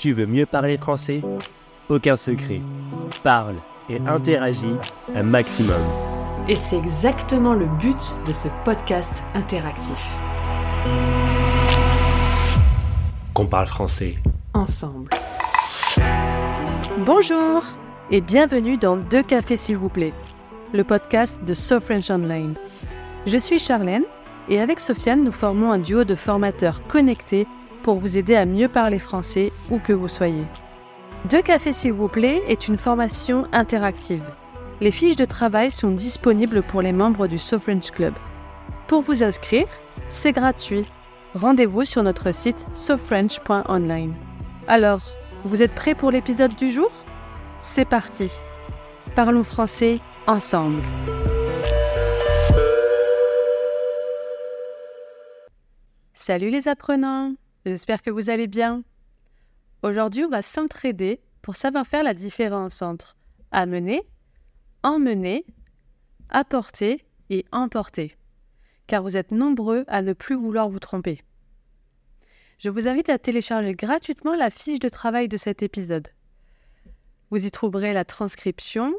Tu veux mieux parler français? Aucun secret. Parle et interagis un maximum. Et c'est exactement le but de ce podcast interactif. Qu'on parle français. Ensemble. Bonjour et bienvenue dans Deux cafés s'il vous plaît, le podcast de So French Online. Je suis Charlène et avec Sofiane, nous formons un duo de formateurs connectés pour vous aider à mieux parler français où que vous soyez. Deux cafés s'il vous plaît est une formation interactive. Les fiches de travail sont disponibles pour les membres du So French Club. Pour vous inscrire, c'est gratuit. Rendez-vous sur notre site sofrench.online. Alors, vous êtes prêts pour l'épisode du jour? C'est parti. Parlons français ensemble. Salut les apprenants J'espère que vous allez bien. Aujourd'hui, on va s'entraider pour savoir faire la différence entre amener, emmener, apporter et emporter, car vous êtes nombreux à ne plus vouloir vous tromper. Je vous invite à télécharger gratuitement la fiche de travail de cet épisode. Vous y trouverez la transcription,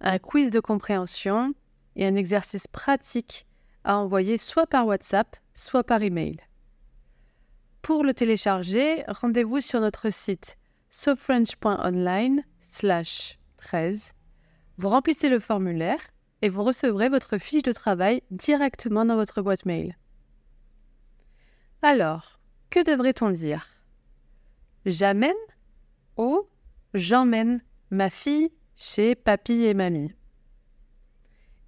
un quiz de compréhension et un exercice pratique à envoyer soit par WhatsApp, soit par email. Pour le télécharger, rendez-vous sur notre site 13. Vous remplissez le formulaire et vous recevrez votre fiche de travail directement dans votre boîte mail. Alors, que devrait-on dire? J'amène ou j'emmène ma fille chez papy et mamie?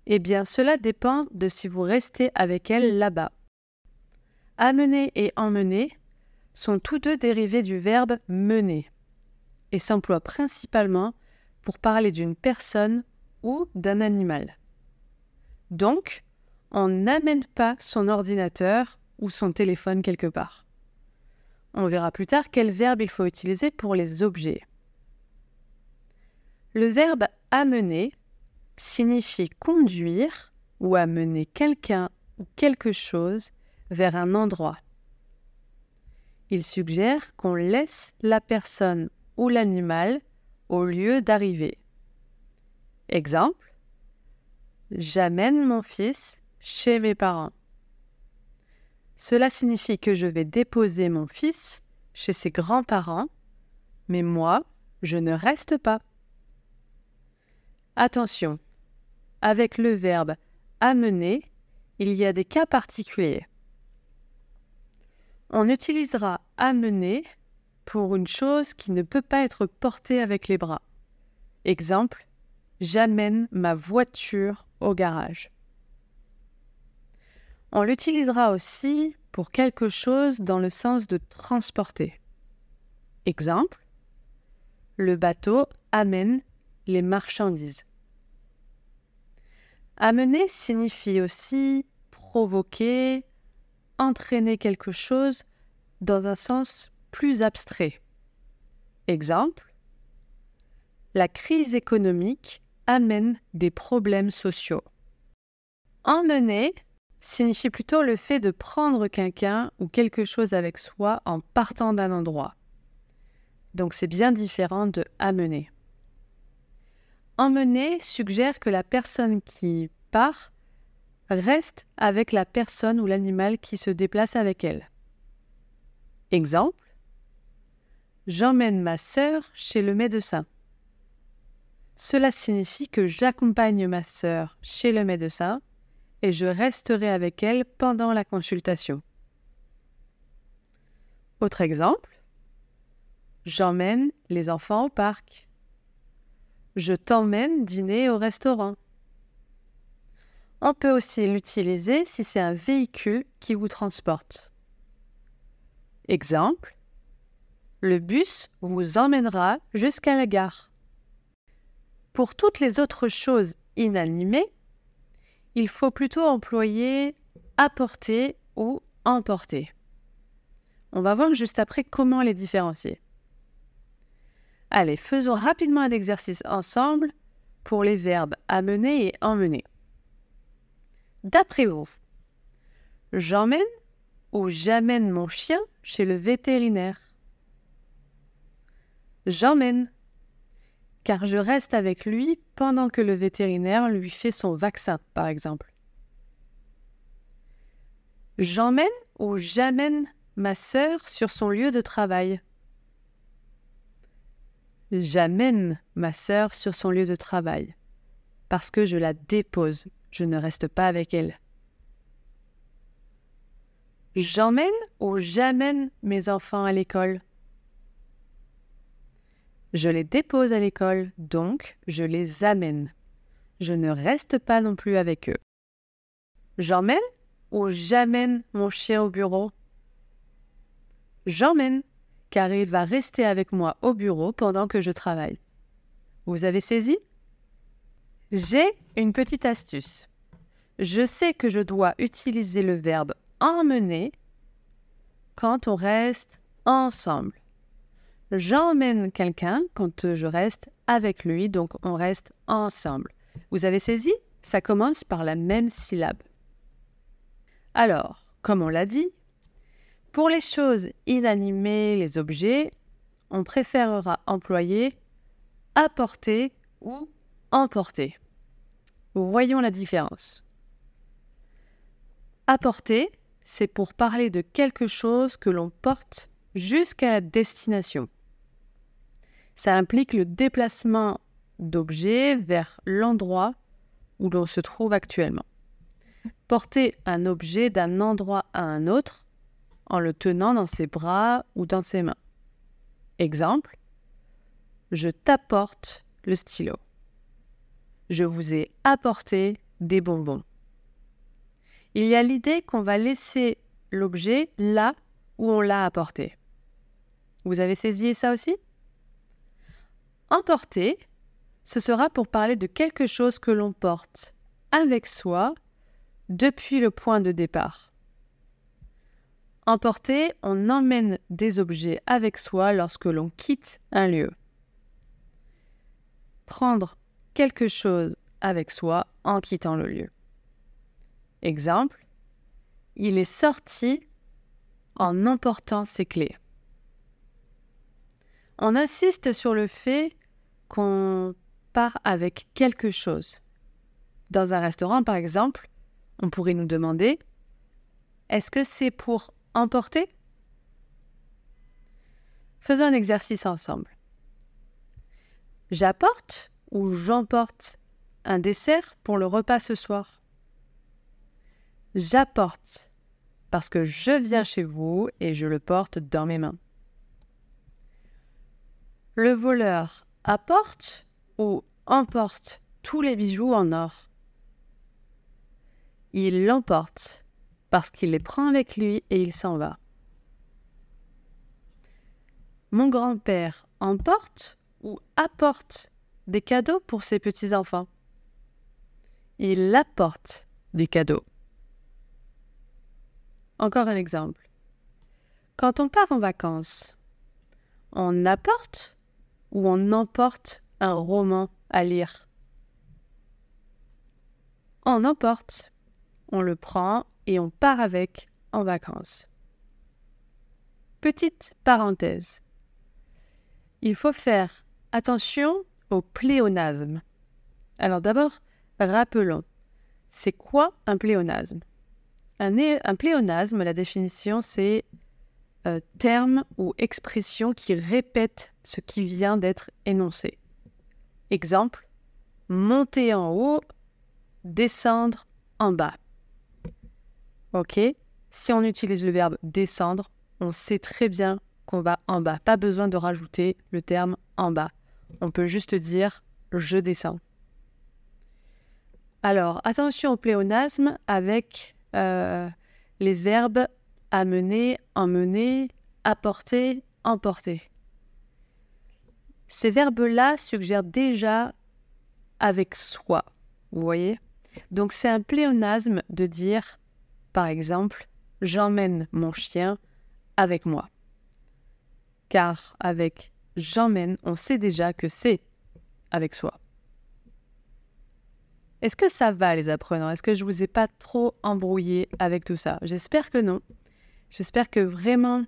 Eh bien, cela dépend de si vous restez avec elle là-bas. Amener et emmener sont tous deux dérivés du verbe mener et s'emploient principalement pour parler d'une personne ou d'un animal. Donc, on n'amène pas son ordinateur ou son téléphone quelque part. On verra plus tard quel verbe il faut utiliser pour les objets. Le verbe amener signifie conduire ou amener quelqu'un ou quelque chose vers un endroit. Il suggère qu'on laisse la personne ou l'animal au lieu d'arriver. Exemple J'amène mon fils chez mes parents. Cela signifie que je vais déposer mon fils chez ses grands-parents, mais moi, je ne reste pas. Attention, avec le verbe amener, il y a des cas particuliers on utilisera amener pour une chose qui ne peut pas être portée avec les bras. Exemple, j'amène ma voiture au garage. On l'utilisera aussi pour quelque chose dans le sens de transporter. Exemple, le bateau amène les marchandises. Amener signifie aussi provoquer, entraîner quelque chose dans un sens plus abstrait. Exemple, la crise économique amène des problèmes sociaux. Emmener signifie plutôt le fait de prendre quelqu'un ou quelque chose avec soi en partant d'un endroit. Donc c'est bien différent de amener. Emmener suggère que la personne qui part reste avec la personne ou l'animal qui se déplace avec elle. Exemple J'emmène ma sœur chez le médecin. Cela signifie que j'accompagne ma sœur chez le médecin et je resterai avec elle pendant la consultation. Autre exemple J'emmène les enfants au parc. Je t'emmène dîner au restaurant. On peut aussi l'utiliser si c'est un véhicule qui vous transporte. Exemple, le bus vous emmènera jusqu'à la gare. Pour toutes les autres choses inanimées, il faut plutôt employer apporter ou emporter. On va voir juste après comment les différencier. Allez, faisons rapidement un exercice ensemble pour les verbes amener et emmener. D'après vous, j'emmène ou j'amène mon chien chez le vétérinaire? J'emmène, car je reste avec lui pendant que le vétérinaire lui fait son vaccin, par exemple. J'emmène ou j'amène ma sœur sur son lieu de travail? J'amène ma sœur sur son lieu de travail parce que je la dépose, je ne reste pas avec elle. J'emmène ou j'amène mes enfants à l'école. Je les dépose à l'école, donc je les amène. Je ne reste pas non plus avec eux. J'emmène ou j'amène mon chien au bureau? J'emmène, car il va rester avec moi au bureau pendant que je travaille. Vous avez saisi? J'ai une petite astuce. Je sais que je dois utiliser le verbe emmener quand on reste ensemble. J'emmène quelqu'un quand je reste avec lui, donc on reste ensemble. Vous avez saisi? Ça commence par la même syllabe. Alors, comme on l'a dit, pour les choses inanimées, les objets, on préférera employer apporter ou emporter. Voyons la différence. Apporter, c'est pour parler de quelque chose que l'on porte jusqu'à la destination. Ça implique le déplacement d'objets vers l'endroit où l'on se trouve actuellement. Porter un objet d'un endroit à un autre en le tenant dans ses bras ou dans ses mains. Exemple, je t'apporte le stylo. Je vous ai apporté des bonbons. Il y a l'idée qu'on va laisser l'objet là où on l'a apporté. Vous avez saisi ça aussi? Emporter, ce sera pour parler de quelque chose que l'on porte avec soi depuis le point de départ. Emporter, on emmène des objets avec soi lorsque l'on quitte un lieu. Prendre quelque chose avec soi en quittant le lieu. Exemple, il est sorti en emportant ses clés. On insiste sur le fait qu'on part avec quelque chose. Dans un restaurant, par exemple, on pourrait nous demander est-ce que c'est pour emporter? Faisons un exercice ensemble. J'apporte ou j'emporte un dessert pour le repas ce soir J'apporte parce que je viens chez vous et je le porte dans mes mains. Le voleur apporte ou emporte tous les bijoux en or Il l'emporte parce qu'il les prend avec lui et il s'en va. Mon grand-père emporte ou apporte des cadeaux pour ses petits-enfants Il apporte des cadeaux. Encore un exemple. Quand on part en vacances, on apporte ou on emporte un roman à lire? On emporte, on le prend et on part avec en vacances. Petite parenthèse. Il faut faire attention au pléonasme. Alors d'abord, rappelons, c'est quoi un pléonasme? Un, pléonasme, la définition, c'est euh, terme ou expression qui répète ce qui vient d'être énoncé. Exemple, monter en haut, descendre en bas. Ok Si on utilise le verbe descendre, on sait très bien qu'on va en bas. Pas besoin de rajouter le terme en bas. On peut juste dire je descends. Alors, attention au pléonasme avec euh, les verbes amener, emmener, apporter, emporter. Ces verbes-là suggèrent déjà avec soi, vous voyez? Donc c'est un pléonasme de dire, par exemple, j'emmène mon chien avec moi. Car avec j'emmène, on sait déjà que c'est avec soi. Est-ce que ça va les apprenants? Est-ce que je vous ai pas trop embrouillé avec tout ça? J'espère que non. J'espère que vraiment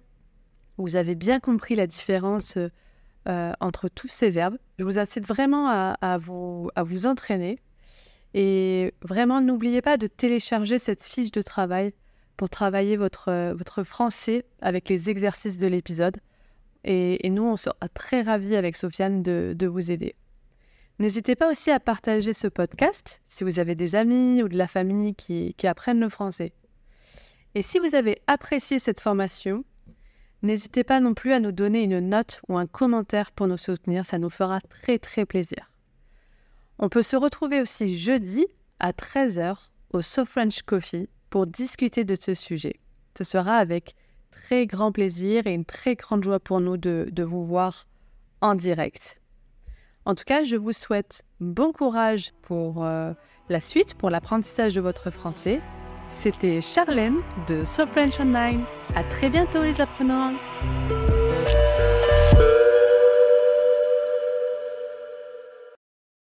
vous avez bien compris la différence euh, entre tous ces verbes. Je vous incite vraiment à, vous, à vous entraîner. Et vraiment, n'oubliez pas de télécharger cette fiche de travail pour travailler votre, votre français avec les exercices de l'épisode. Et, nous, on sera très ravis avec Sofiane de, vous aider. N'hésitez pas aussi à partager ce podcast si vous avez des amis ou de la famille qui, apprennent le français. Et si vous avez apprécié cette formation, n'hésitez pas non plus à nous donner une note ou un commentaire pour nous soutenir, ça nous fera très très plaisir. On peut se retrouver aussi jeudi à 13h au So French Coffee pour discuter de ce sujet. Ce sera avec très grand plaisir et une très grande joie pour nous de, vous voir en direct. En tout cas, je vous souhaite bon courage pour euh, la suite, pour l'apprentissage de votre français. C'était Charlène de So French Online. À très bientôt les apprenants.